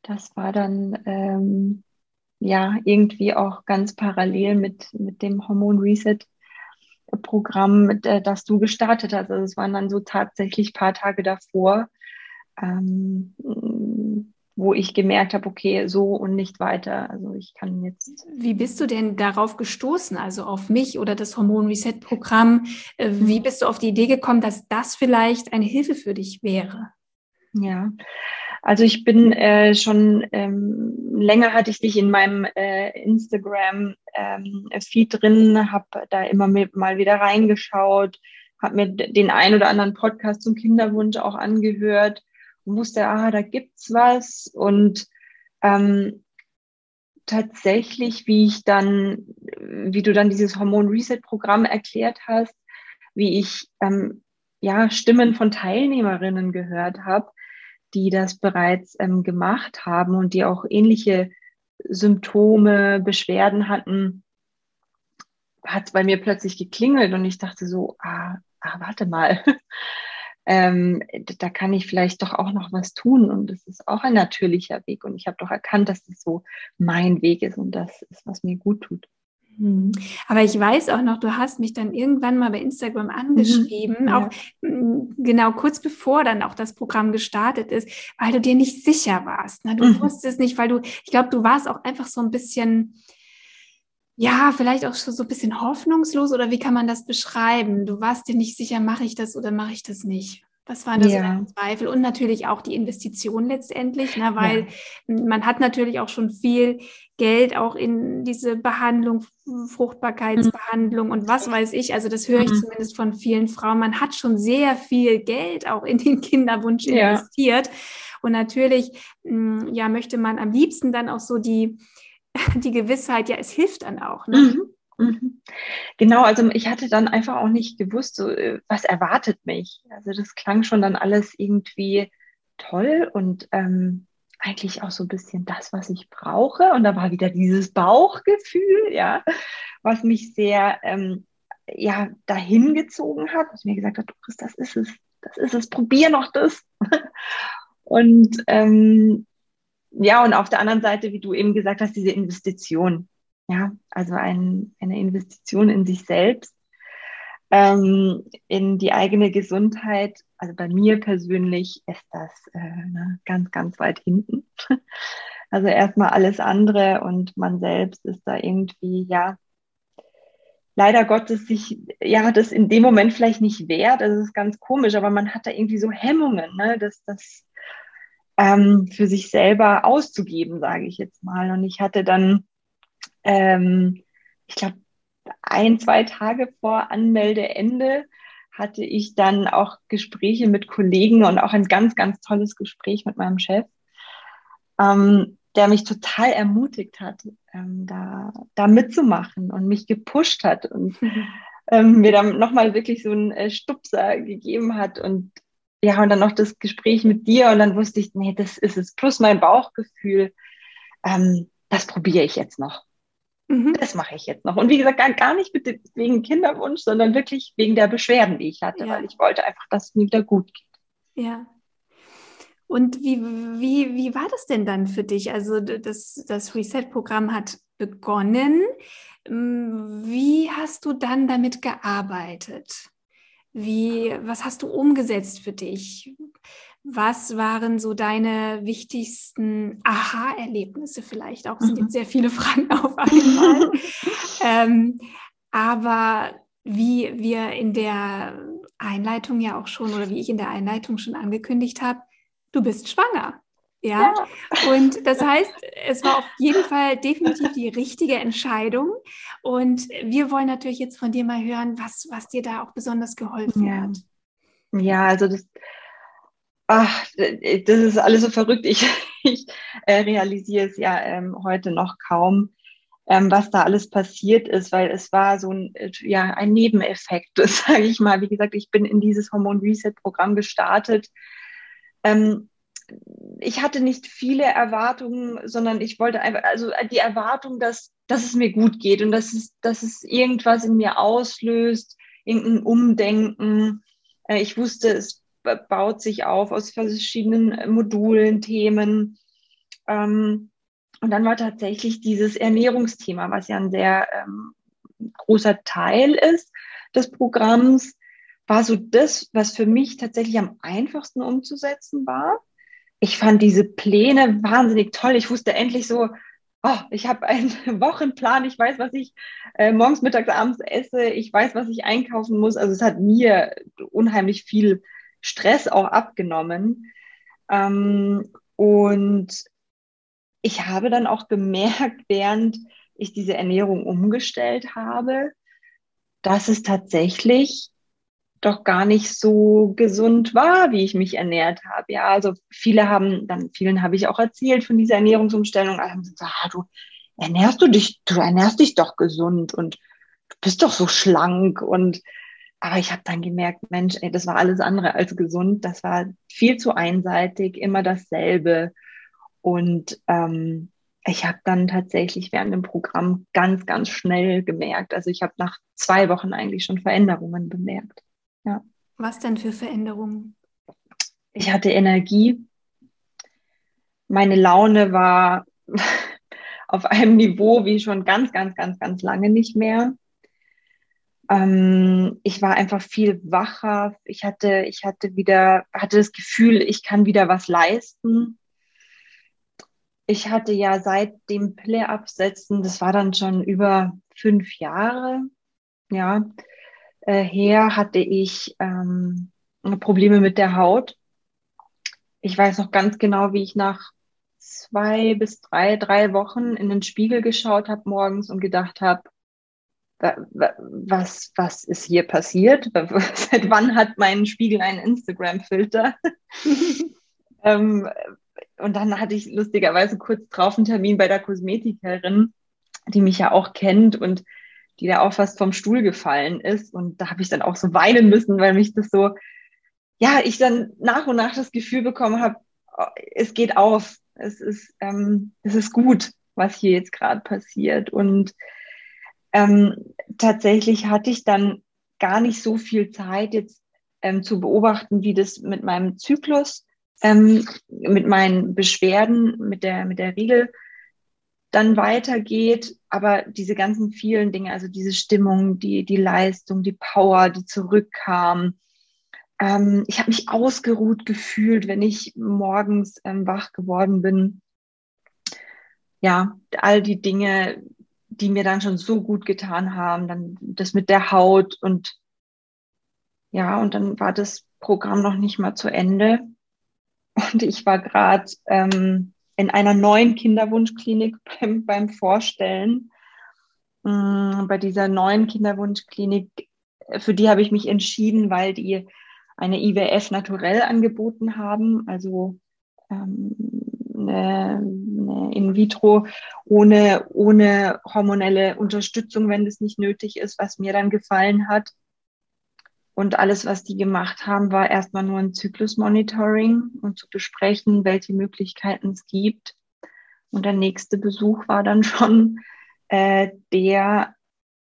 das war dann ähm, ja irgendwie auch ganz parallel mit, mit dem Hormon Reset Programm, mit, äh, das du gestartet hast. Also es waren dann so tatsächlich paar Tage davor, ähm, wo ich gemerkt habe, okay, so und nicht weiter. Also ich kann jetzt. Wie bist du denn darauf gestoßen, also auf mich oder das Hormon Reset Programm? Äh, wie mhm. bist du auf die Idee gekommen, dass das vielleicht eine Hilfe für dich wäre? Ja, also ich bin äh, schon ähm, länger hatte ich dich in meinem äh, Instagram ähm, Feed drin, habe da immer mit, mal wieder reingeschaut, habe mir den ein oder anderen Podcast zum Kinderwunsch auch angehört und wusste, ah, da gibt's was. Und ähm, tatsächlich, wie ich dann, wie du dann dieses Hormon Reset Programm erklärt hast, wie ich ähm, ja Stimmen von Teilnehmerinnen gehört habe, die das bereits ähm, gemacht haben und die auch ähnliche Symptome, Beschwerden hatten, hat es bei mir plötzlich geklingelt und ich dachte so, ah, ah warte mal, ähm, da kann ich vielleicht doch auch noch was tun und das ist auch ein natürlicher Weg und ich habe doch erkannt, dass das so mein Weg ist und das ist, was mir gut tut. Mhm. Aber ich weiß auch noch, du hast mich dann irgendwann mal bei Instagram angeschrieben, mhm, ja. auch mm, genau kurz bevor dann auch das Programm gestartet ist, weil du dir nicht sicher warst. Ne? Du mhm. wusstest nicht, weil du, ich glaube, du warst auch einfach so ein bisschen, ja, vielleicht auch schon so ein bisschen hoffnungslos oder wie kann man das beschreiben? Du warst dir nicht sicher, mache ich das oder mache ich das nicht? Was waren da ja. so deine Zweifel? Und natürlich auch die Investition letztendlich, ne, weil ja. man hat natürlich auch schon viel Geld auch in diese Behandlung, Fruchtbarkeitsbehandlung mhm. und was weiß ich. Also das höre ich mhm. zumindest von vielen Frauen. Man hat schon sehr viel Geld auch in den Kinderwunsch ja. investiert. Und natürlich, mm, ja, möchte man am liebsten dann auch so die, die Gewissheit, ja, es hilft dann auch. Ne? Mhm. Mhm. Genau, also ich hatte dann einfach auch nicht gewusst, so, äh, was erwartet mich. Also das klang schon dann alles irgendwie toll und ähm, eigentlich auch so ein bisschen das, was ich brauche. Und da war wieder dieses Bauchgefühl, ja, was mich sehr ähm, ja, dahin gezogen hat, was mir gesagt hat, Chris, das ist es, das ist es, probier noch das. und ähm, ja, und auf der anderen Seite, wie du eben gesagt hast, diese Investition ja, also ein, eine Investition in sich selbst, ähm, in die eigene Gesundheit. Also bei mir persönlich ist das äh, ne, ganz, ganz weit hinten. Also erstmal alles andere und man selbst ist da irgendwie, ja, leider Gottes sich, ja, das in dem Moment vielleicht nicht wert. Das ist ganz komisch, aber man hat da irgendwie so Hemmungen, ne, das, das ähm, für sich selber auszugeben, sage ich jetzt mal. Und ich hatte dann ähm, ich glaube, ein, zwei Tage vor Anmeldeende hatte ich dann auch Gespräche mit Kollegen und auch ein ganz, ganz tolles Gespräch mit meinem Chef, ähm, der mich total ermutigt hat, ähm, da, da mitzumachen und mich gepusht hat und ähm, mir dann nochmal wirklich so einen äh, Stupser gegeben hat und ja, und dann noch das Gespräch mit dir und dann wusste ich, nee, das ist es, plus mein Bauchgefühl, ähm, das probiere ich jetzt noch. Mhm. Das mache ich jetzt noch. Und wie gesagt, gar, gar nicht bitte wegen Kinderwunsch, sondern wirklich wegen der Beschwerden, die ich hatte, ja. weil ich wollte einfach, dass es mir wieder gut geht. Ja. Und wie, wie, wie war das denn dann für dich? Also das, das Reset-Programm hat begonnen. Wie hast du dann damit gearbeitet? Wie, was hast du umgesetzt für dich? Was waren so deine wichtigsten Aha-Erlebnisse vielleicht auch? Es sind jetzt mhm. sehr viele Fragen auf einmal. ähm, aber wie wir in der Einleitung ja auch schon oder wie ich in der Einleitung schon angekündigt habe, du bist schwanger. Ja? ja? und das heißt, es war auf jeden Fall definitiv die richtige Entscheidung. Und wir wollen natürlich jetzt von dir mal hören, was, was dir da auch besonders geholfen ja. hat. Ja, also das, ach, das ist alles so verrückt. Ich, ich äh, realisiere es ja ähm, heute noch kaum, ähm, was da alles passiert ist, weil es war so ein, ja, ein Nebeneffekt, sage ich mal. Wie gesagt, ich bin in dieses Hormon Reset Programm gestartet. Ähm, ich hatte nicht viele Erwartungen, sondern ich wollte einfach, also die Erwartung, dass, dass es mir gut geht und dass es, dass es irgendwas in mir auslöst, irgendein Umdenken. Äh, ich wusste, es baut sich auf aus verschiedenen äh, Modulen, Themen. Ähm, und dann war tatsächlich dieses Ernährungsthema, was ja ein sehr ähm, großer Teil ist des Programms, war so das, was für mich tatsächlich am einfachsten umzusetzen war. Ich fand diese Pläne wahnsinnig toll. Ich wusste endlich so, oh, ich habe einen Wochenplan, ich weiß, was ich äh, morgens, mittags, abends esse, ich weiß, was ich einkaufen muss. Also es hat mir unheimlich viel Stress auch abgenommen. Ähm, und ich habe dann auch gemerkt, während ich diese Ernährung umgestellt habe, dass es tatsächlich doch gar nicht so gesund war, wie ich mich ernährt habe. Ja, also viele haben, dann vielen habe ich auch erzählt von dieser Ernährungsumstellung, alle haben gesagt, ah, du ernährst du dich, du ernährst dich doch gesund und du bist doch so schlank und aber ich habe dann gemerkt, Mensch, ey, das war alles andere als gesund. Das war viel zu einseitig, immer dasselbe. Und ähm, ich habe dann tatsächlich während dem Programm ganz, ganz schnell gemerkt. Also ich habe nach zwei Wochen eigentlich schon Veränderungen bemerkt. Ja. Was denn für Veränderungen? Ich hatte Energie. Meine Laune war auf einem Niveau wie schon ganz, ganz, ganz, ganz lange nicht mehr. Ähm, ich war einfach viel wacher. Ich hatte, ich hatte wieder, hatte das Gefühl, ich kann wieder was leisten. Ich hatte ja seit dem Play-Absetzen, das war dann schon über fünf Jahre, ja, äh, her, hatte ich ähm, Probleme mit der Haut. Ich weiß noch ganz genau, wie ich nach zwei bis drei, drei Wochen in den Spiegel geschaut habe morgens und gedacht habe, was, was ist hier passiert? Seit wann hat mein Spiegel einen Instagram-Filter? ähm, und dann hatte ich lustigerweise kurz drauf einen Termin bei der Kosmetikerin, die mich ja auch kennt und die da auch fast vom Stuhl gefallen ist. Und da habe ich dann auch so weinen müssen, weil mich das so, ja, ich dann nach und nach das Gefühl bekommen habe, oh, es geht auf, es ist, ähm, es ist gut, was hier jetzt gerade passiert. Und ähm, tatsächlich hatte ich dann gar nicht so viel Zeit jetzt ähm, zu beobachten, wie das mit meinem Zyklus, ähm, mit meinen Beschwerden, mit der, mit der Regel dann weitergeht. Aber diese ganzen vielen Dinge, also diese Stimmung, die, die Leistung, die Power, die zurückkam. Ähm, ich habe mich ausgeruht gefühlt, wenn ich morgens ähm, wach geworden bin. Ja, all die Dinge, die mir dann schon so gut getan haben. Dann das mit der Haut und ja, und dann war das Programm noch nicht mal zu Ende. Und ich war gerade ähm, in einer neuen Kinderwunschklinik beim, beim Vorstellen. mh, bei dieser neuen Kinderwunschklinik, für die habe ich mich entschieden, weil die eine IWF naturell angeboten haben, also ähm, eine, eine in vitro ohne, ohne hormonelle Unterstützung, wenn das nicht nötig ist, was mir dann gefallen hat. Und alles, was die gemacht haben, war erstmal nur ein Zyklusmonitoring und zu besprechen, welche Möglichkeiten es gibt. Und der nächste Besuch war dann schon äh, der,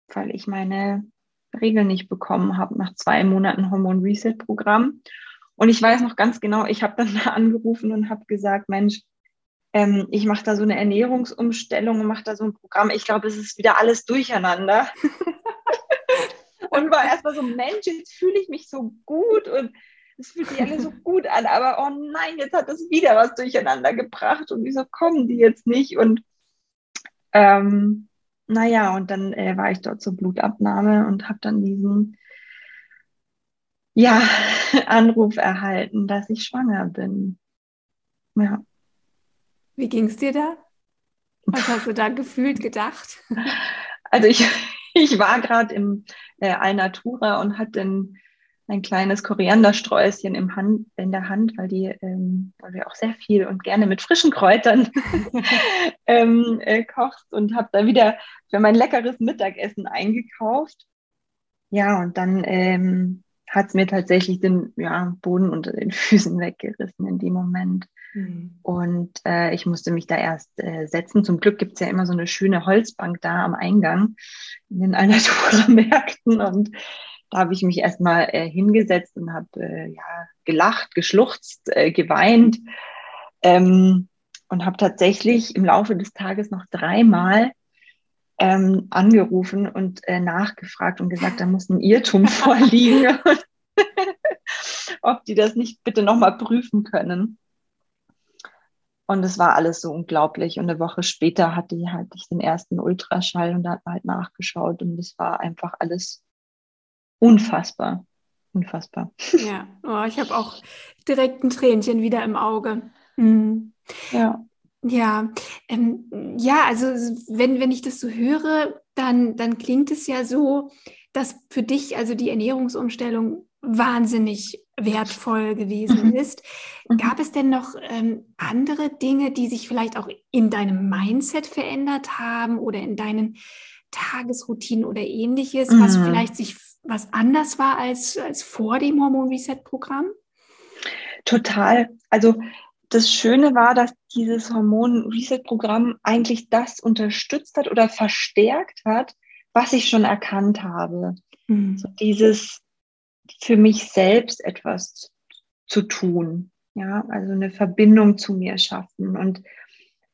weil ich meine Regeln nicht bekommen habe nach zwei Monaten Hormon Reset Programm. Und ich weiß noch ganz genau, ich habe dann da angerufen und habe gesagt, Mensch, ähm, ich mache da so eine Ernährungsumstellung und mache da so ein Programm. Ich glaube, es ist wieder alles durcheinander. und war erstmal so, Mensch, jetzt fühle ich mich so gut und es fühlt sich alles so gut an, aber oh nein, jetzt hat es wieder was durcheinander gebracht und wieso kommen die jetzt nicht? Und ähm, naja, und dann äh, war ich dort zur Blutabnahme und habe dann diesen ja, Anruf erhalten, dass ich schwanger bin. Ja. Wie ging es dir da? Was hast du da gefühlt gedacht? Also ich, ich war gerade im äh, Alnatura und hatte ein, ein kleines Koriandersträußchen im Hand, in der Hand, weil die, ähm, weil wir auch sehr viel und gerne mit frischen Kräutern ähm, äh, kocht und habe da wieder für mein leckeres Mittagessen eingekauft. Ja, und dann ähm, hat es mir tatsächlich den ja, Boden unter den Füßen weggerissen in dem Moment. Mhm. Und äh, ich musste mich da erst äh, setzen. Zum Glück gibt es ja immer so eine schöne Holzbank da am Eingang in den Alnatura-Märkten. Und da habe ich mich erstmal äh, hingesetzt und habe äh, ja, gelacht, geschluchzt, äh, geweint. Ähm, und habe tatsächlich im Laufe des Tages noch dreimal ähm, angerufen und äh, nachgefragt und gesagt, da muss ein Irrtum vorliegen, ob die das nicht bitte nochmal prüfen können. Und es war alles so unglaublich. Und eine Woche später hatte ich halt den ersten Ultraschall und da hat man halt nachgeschaut. Und es war einfach alles unfassbar. Unfassbar. Ja, oh, ich habe auch direkt ein Tränchen wieder im Auge. Mhm. Ja. Ja, ähm, ja, also wenn, wenn ich das so höre, dann, dann klingt es ja so, dass für dich also die Ernährungsumstellung wahnsinnig wertvoll gewesen mhm. ist. Mhm. Gab es denn noch ähm, andere Dinge, die sich vielleicht auch in deinem Mindset verändert haben oder in deinen Tagesroutinen oder ähnliches, mhm. was vielleicht sich was anders war als, als vor dem Hormon Reset Programm? Total. Also das Schöne war, dass dieses Hormon Reset Programm eigentlich das unterstützt hat oder verstärkt hat, was ich schon erkannt habe. Mhm. So dieses für mich selbst etwas zu tun. Ja, also eine Verbindung zu mir schaffen. Und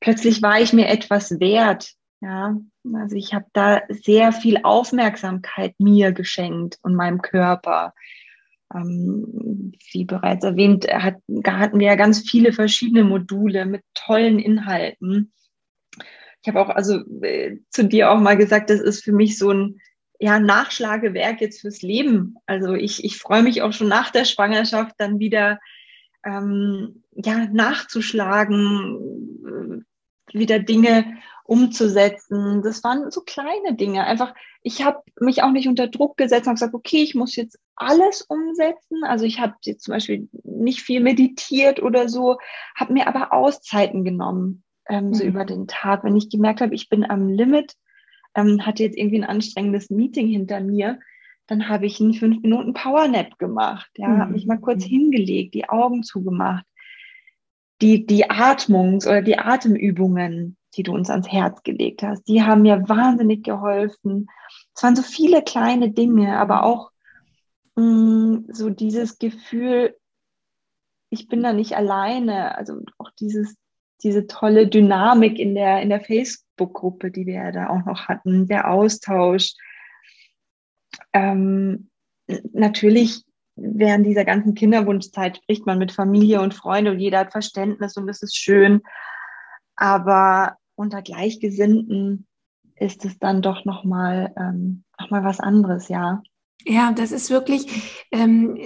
plötzlich war ich mir etwas wert. Ja, also ich habe da sehr viel Aufmerksamkeit mir geschenkt und meinem Körper. Ähm, wie bereits erwähnt, hat, hatten wir ja ganz viele verschiedene Module mit tollen Inhalten. Ich habe auch also äh, zu dir auch mal gesagt, das ist für mich so ein ja, Nachschlagewerk jetzt fürs Leben. Also ich, ich freue mich auch schon nach der Schwangerschaft dann wieder ähm, ja, nachzuschlagen, äh, wieder Dinge umzusetzen. Das waren so kleine Dinge. Einfach, ich habe mich auch nicht unter Druck gesetzt und gesagt, okay, ich muss jetzt alles umsetzen. Also ich habe jetzt zum Beispiel nicht viel meditiert oder so, habe mir aber Auszeiten genommen, ähm, mhm. so über den Tag. Wenn ich gemerkt habe, ich bin am Limit, ähm, hatte jetzt irgendwie ein anstrengendes Meeting hinter mir, dann habe ich einen fünf Minuten Powernap gemacht, ja, mhm. habe mich mal kurz hingelegt, die Augen zugemacht, die die Atmungs- oder die Atemübungen, die du uns ans Herz gelegt hast, die haben mir wahnsinnig geholfen. Es waren so viele kleine Dinge, aber auch mh, mm, so dieses Gefühl, ich bin da nicht alleine, also auch dieses diese tolle Dynamik in der, in der Facebook-Gruppe, die wir ja da auch noch hatten, der Austausch. Ähm, natürlich während dieser ganzen Kinderwunschzeit spricht man mit Familie und Freunde und jeder hat Verständnis und das ist schön. Aber unter Gleichgesinnten ist es dann doch nochmal ähm, noch was anderes, ja. Ja, das ist wirklich, ähm,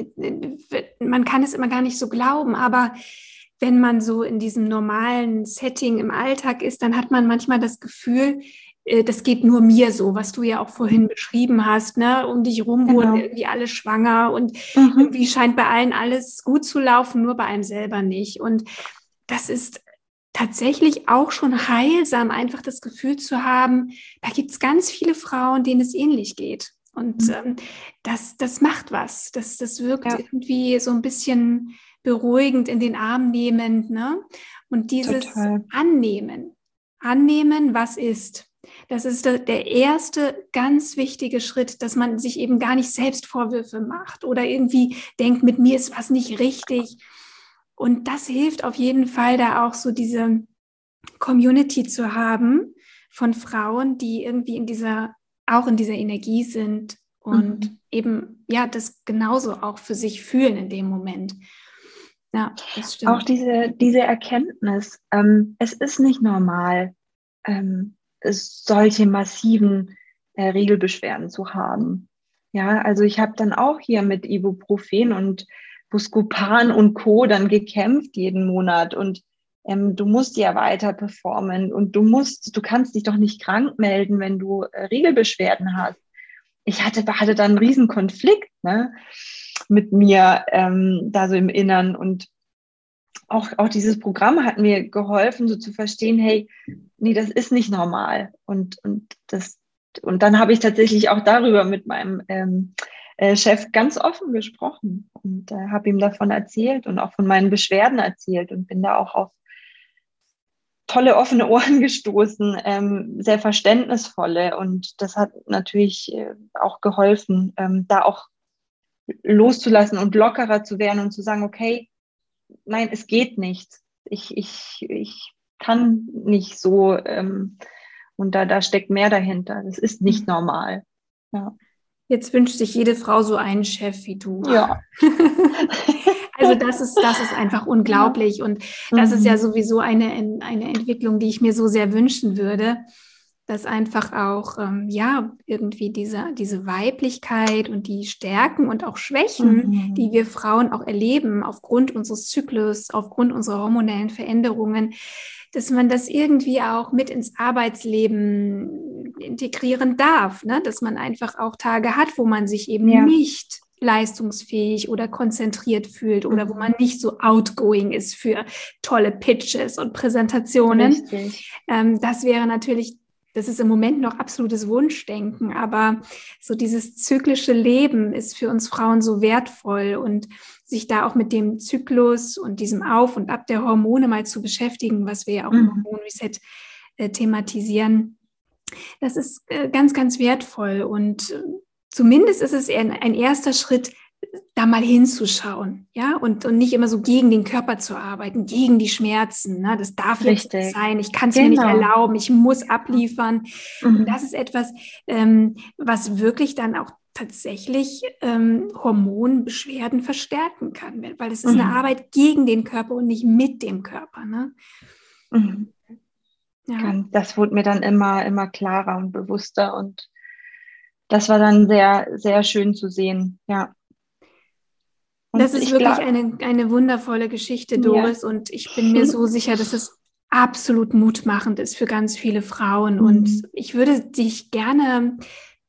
man kann es immer gar nicht so glauben, aber wenn man so in diesem normalen Setting im Alltag ist, dann hat man manchmal das Gefühl, äh, das geht nur mir so, was du ja auch vorhin beschrieben hast, ne? Um dich rum genau. wurden irgendwie alle schwanger und mhm. irgendwie scheint bei allen alles gut zu laufen, nur bei einem selber nicht. Und das ist tatsächlich auch schon heilsam, einfach das Gefühl zu haben, da gibt es ganz viele Frauen, denen es ähnlich geht. Und mhm. ähm, das, das macht was. Das, das wirkt ja. irgendwie so ein bisschen beruhigend in den Arm nehmend. Ne? Und dieses Total. Annehmen, annehmen, was ist. Das ist der erste ganz wichtige Schritt, dass man sich eben gar nicht selbst Vorwürfe macht oder irgendwie denkt, mit mir ist was nicht richtig. Und das hilft auf jeden Fall, da auch so diese Community zu haben von Frauen, die irgendwie in dieser, auch in dieser Energie sind und mhm. eben, ja, das genauso auch für sich fühlen in dem Moment. Ja, das stimmt. Auch diese, diese Erkenntnis, ähm, es ist nicht normal, ähm, solche massiven äh, Regelbeschwerden zu haben. Ja, also ich habe dann auch hier mit Ibuprofen und Buscopan und Co. dann gekämpft jeden Monat und ähm, du musst ja weiter performen und du musst, du kannst dich doch nicht krank melden, wenn du äh, Regelbeschwerden hast. Ich hatte, hatte dann einen riesen Konflikt ne, mit mir ähm, da so im Innern und auch, auch dieses Programm hat mir geholfen, so zu verstehen, hey, nee, das ist nicht normal. Und, und, das, und dann habe ich tatsächlich auch darüber mit meinem ähm, äh, Chef ganz offen gesprochen und äh, habe ihm davon erzählt und auch von meinen Beschwerden erzählt und bin da auch auf tolle offene Ohren gestoßen, ähm, sehr verständnisvolle und das hat natürlich äh, auch geholfen, ähm, da auch loszulassen und lockerer zu werden und zu sagen, okay, nein, es geht nicht. Ich, ich, ich kann nicht so ähm, und da, da steckt mehr dahinter. Das ist nicht mhm. normal. Ja. Jetzt wünscht sich jede Frau so einen Chef wie du. Ja. also das ist, das ist einfach unglaublich. Und das ist ja mhm. sowieso eine, eine Entwicklung, die ich mir so sehr wünschen würde dass einfach auch, ähm, ja, irgendwie diese, diese Weiblichkeit und die Stärken und auch Schwächen, mhm. die wir Frauen auch erleben aufgrund unseres Zyklus, aufgrund unserer hormonellen Veränderungen, dass man das irgendwie auch mit ins Arbeitsleben integrieren darf, ne? dass man einfach auch Tage hat, wo man sich eben ja. nicht leistungsfähig oder konzentriert fühlt oder wo mhm. man nicht so outgoing ist für tolle Pitches und Präsentationen. Ähm, das wäre natürlich das ist im Moment noch absolutes Wunschdenken, aber so dieses zyklische Leben ist für uns Frauen so wertvoll und sich da auch mit dem Zyklus und diesem Auf und Ab der Hormone mal zu beschäftigen, was wir ja auch mhm. im Hormon Reset äh, thematisieren, das ist äh, ganz, ganz wertvoll und äh, zumindest ist es ein, ein erster Schritt, da mal hinzuschauen, ja, und, und nicht immer so gegen den Körper zu arbeiten, gegen die Schmerzen. Ne? Das darf Richtig. nicht sein. Ich kann es genau. mir nicht genau. erlauben. Ich muss abliefern. Mhm. Und das ist etwas, ähm, was wirklich dann auch tatsächlich ähm, Hormonbeschwerden verstärken kann, weil es ist mhm. eine Arbeit gegen den Körper und nicht mit dem Körper. Ne? Mhm. Ja. Das wurde mir dann immer, immer klarer und bewusster und das war dann sehr, sehr schön zu sehen, ja. Und das ist wirklich eine, eine wundervolle Geschichte, Doris. Ja. Und ich bin mir so sicher, dass es absolut mutmachend ist für ganz viele Frauen. Mhm. Und ich würde dich gerne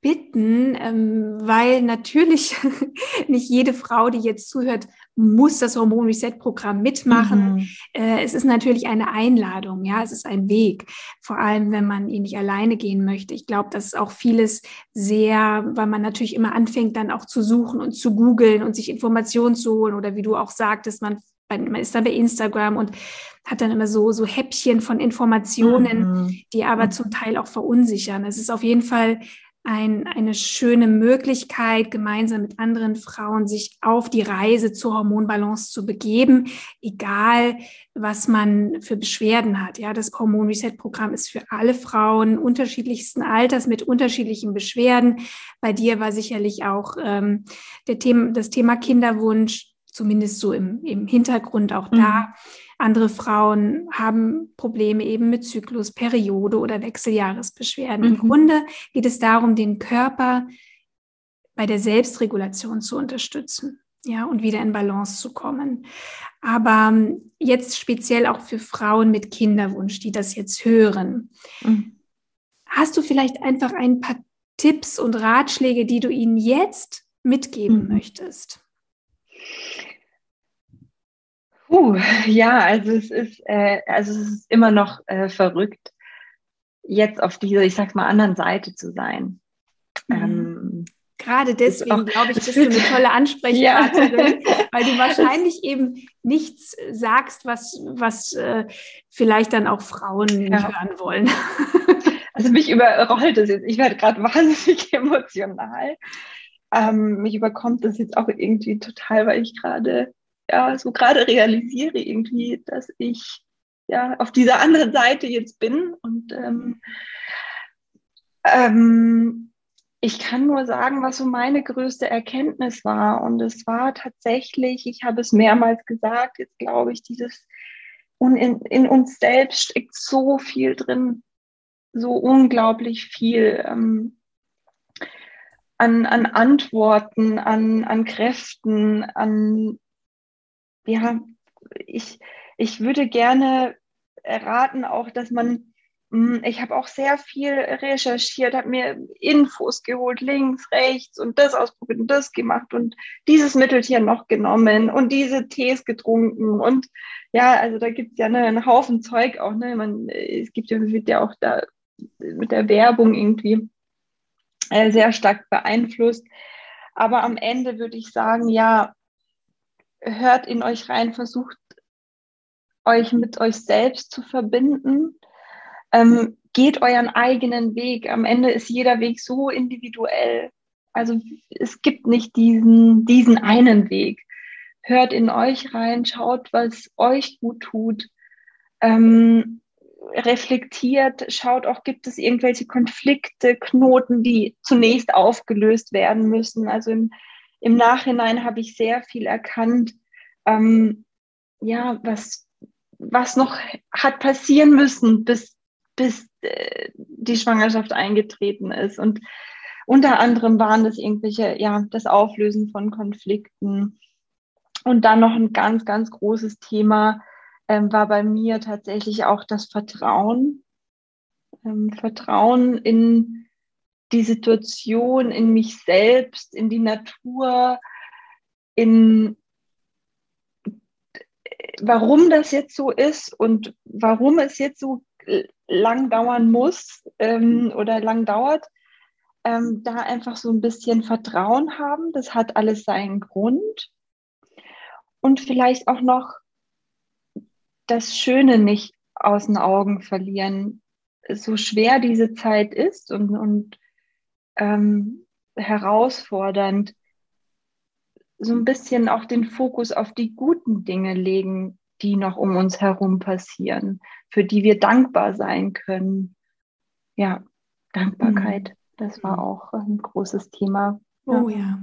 bitten, ähm, weil natürlich nicht jede Frau, die jetzt zuhört, muss das Hormon Reset Programm mitmachen. Mhm. Äh, es ist natürlich eine Einladung, ja, es ist ein Weg, vor allem wenn man ihn nicht alleine gehen möchte. Ich glaube, dass auch vieles sehr, weil man natürlich immer anfängt, dann auch zu suchen und zu googeln und sich Informationen zu holen oder wie du auch sagtest, man man ist dann bei Instagram und hat dann immer so, so Häppchen von Informationen, mhm. die aber mhm. zum Teil auch verunsichern. Es ist auf jeden Fall ein, eine schöne Möglichkeit, gemeinsam mit anderen Frauen sich auf die Reise zur Hormonbalance zu begeben, egal was man für Beschwerden hat. Ja, das Hormon Reset Programm ist für alle Frauen unterschiedlichsten Alters mit unterschiedlichen Beschwerden. Bei dir war sicherlich auch ähm, der Thema, das Thema Kinderwunsch, zumindest so im, im Hintergrund auch da. Andere Frauen haben Probleme eben mit Zyklus, Periode oder Wechseljahresbeschwerden. Mhm. Im Grunde geht es darum, den Körper bei der Selbstregulation zu unterstützen, ja, und wieder in Balance zu kommen. Aber ähm, jetzt speziell auch für Frauen mit Kinderwunsch, die das jetzt hören. Mhm. hast du vielleicht einfach ein paar Tipps und Ratschläge, die du ihnen jetzt mitgeben mhm. möchtest? Uh, ja, also es ist, äh, also es ist immer noch äh, verrückt, jetzt auf dieser, ich sag mal, anderen Seite zu sein. Mhm. Ähm, Gerade deswegen, glaube ich, bist du eine tolle Ansprechpartnerin, ja. weil du wahrscheinlich eben nichts sagst, was, was äh, vielleicht dann auch Frauen ja. hören wollen. Also mich überrollt das jetzt. Ich werde gerade wahnsinnig emotional. Ähm, mich überkommt das jetzt auch irgendwie total, weil ich gerade, ja, so gerade realisiere irgendwie, dass ich ja auf dieser anderen Seite jetzt bin und ähm, ähm, ich kann nur sagen, was so meine größte Erkenntnis war. Und es war tatsächlich, ich habe es mehrmals gesagt, jetzt glaube ich, dieses, und in, in uns selbst steckt so viel drin, so unglaublich viel ähm, an, an Antworten, an, an Kräften, an, ja, ich, ich würde gerne erraten auch, dass man hm, ich habe auch sehr viel recherchiert, habe mir Infos geholt, links, rechts und das ausprobiert und das gemacht und dieses Mittelchen noch genommen und diese Tees getrunken und ja, also da gibt es ja ne, einen Haufen Zeug auch, ne? Man, es gibt ja, wird ja auch da mit der Werbung irgendwie äh, sehr stark beeinflusst. Aber am Ende würde ich sagen, ja, hört in euch rein, versucht euch mit euch selbst zu verbinden ähm, geht euren eigenen Weg. Am Ende ist jeder Weg so individuell. Also es gibt nicht diesen, diesen einen Weg. Hört in euch rein, schaut, was euch gut tut. Ähm, reflektiert, schaut auch, gibt es irgendwelche Konflikte, Knoten, die zunächst aufgelöst werden müssen. Also im, im Nachhinein habe ich sehr viel erkannt, ähm, ja, was, was noch hat passieren müssen, bis bis äh, die Schwangerschaft eingetreten ist. Und unter anderem waren das irgendwelche, ja, das Auflösen von Konflikten. Und dann noch ein ganz, ganz großes Thema ähm, war bei mir tatsächlich auch das Vertrauen. Ähm, Vertrauen in die Situation, in mich selbst, in die Natur, in warum das jetzt so ist und warum es jetzt so lang dauern muss ähm, oder lang dauert, ähm, da einfach so ein bisschen Vertrauen haben. Das hat alles seinen Grund. Und vielleicht auch noch das Schöne nicht aus den Augen verlieren. So schwer diese Zeit ist und, und ähm, herausfordernd, so ein bisschen auch den Fokus auf die guten Dinge legen, die noch um uns herum passieren, für die wir dankbar sein können. Ja, Dankbarkeit, mhm. das war auch ein großes Thema. Oh ja.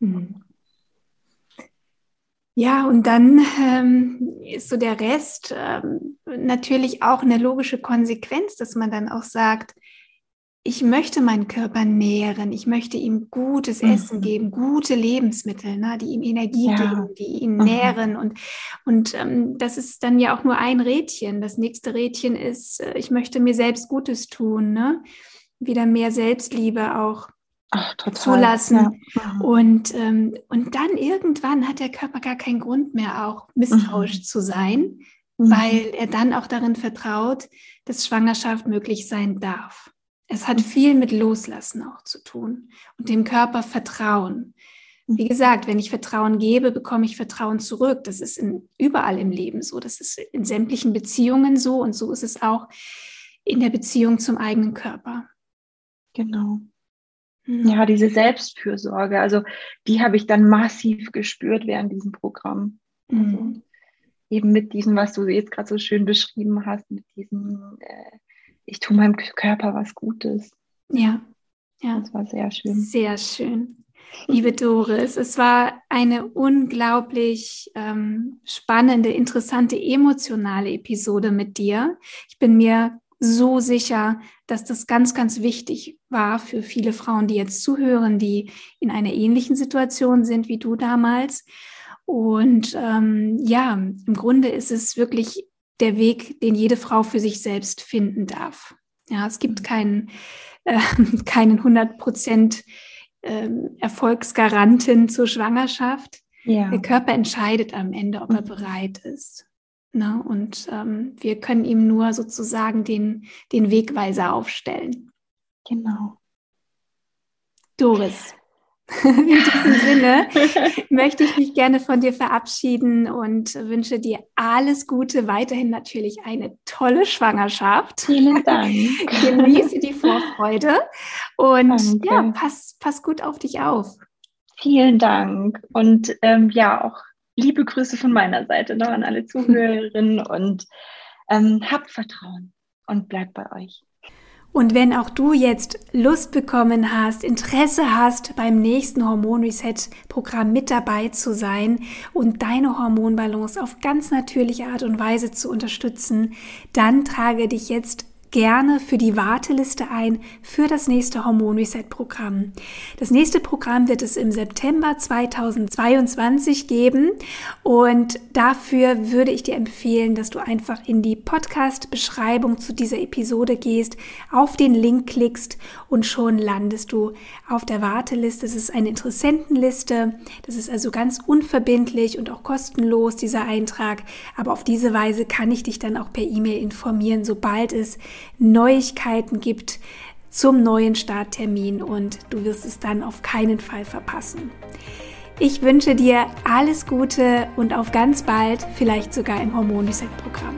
Mhm. Ja, und dann ähm, ist so der Rest ähm, natürlich auch eine logische Konsequenz, dass man dann auch sagt, ich möchte meinen Körper nähren, ich möchte ihm gutes mhm. Essen geben, gute Lebensmittel, ne, die ihm Energie ja. geben, die ihn mhm. nähren. Und, und ähm, das ist dann ja auch nur ein Rädchen. Das nächste Rädchen ist, äh, ich möchte mir selbst Gutes tun, ne? wieder mehr Selbstliebe auch Ach, zulassen. Ja. Mhm. Und, ähm, und dann irgendwann hat der Körper gar keinen Grund mehr, auch misstrauisch mhm. zu sein, mhm. weil er dann auch darin vertraut, dass Schwangerschaft möglich sein darf. Es hat viel mit Loslassen auch zu tun und dem Körper Vertrauen. Wie gesagt, wenn ich Vertrauen gebe, bekomme ich Vertrauen zurück. Das ist in, überall im Leben so. Das ist in sämtlichen Beziehungen so und so ist es auch in der Beziehung zum eigenen Körper. Genau. Hm. Ja, diese Selbstfürsorge, also die habe ich dann massiv gespürt während diesem Programm. Also mhm. eben mit diesem, was du jetzt gerade so schön beschrieben hast, mit diesem äh, ich tue meinem Körper was Gutes. Ja, ja. Das war sehr schön. Sehr schön. Liebe Doris, es war eine unglaublich ähm, spannende, interessante, emotionale Episode mit dir. Ich bin mir so sicher, dass das ganz, ganz wichtig war für viele Frauen, die jetzt zuhören, die in einer ähnlichen Situation sind wie du damals. Und ähm, ja, im Grunde ist es wirklich der Weg, den jede Frau für sich selbst finden darf. Ja, es gibt keinen, äh, keinen 100 Prozent ähm, Erfolgsgaranten zur Schwangerschaft. Ja. Der Körper entscheidet am Ende, ob er mhm. bereit ist. Na, ne? und ähm, wir können ihm nur sozusagen den, den Wegweiser aufstellen. Genau. Doris, in diesem Sinne möchte ich mich gerne von dir verabschieden und wünsche dir alles Gute, weiterhin natürlich eine tolle Schwangerschaft. Vielen Dank. Genieße die Vorfreude und Danke. ja, pass, pass gut auf dich auf. Vielen Dank und ähm, ja, auch liebe Grüße von meiner Seite noch an alle Zuhörerinnen und ähm, habt Vertrauen und bleibt bei euch. Und wenn auch du jetzt Lust bekommen hast, Interesse hast, beim nächsten Hormon Reset Programm mit dabei zu sein und deine Hormonbalance auf ganz natürliche Art und Weise zu unterstützen, dann trage dich jetzt gerne für die Warteliste ein für das nächste Hormon Reset Programm. Das nächste Programm wird es im September 2022 geben und dafür würde ich dir empfehlen, dass du einfach in die Podcast Beschreibung zu dieser Episode gehst, auf den Link klickst und schon landest du auf der Warteliste. Es ist eine Interessentenliste. Das ist also ganz unverbindlich und auch kostenlos dieser Eintrag, aber auf diese Weise kann ich dich dann auch per E-Mail informieren, sobald es Neuigkeiten gibt zum neuen Starttermin und du wirst es dann auf keinen Fall verpassen. Ich wünsche dir alles Gute und auf ganz bald, vielleicht sogar im Hormon Reset Programm.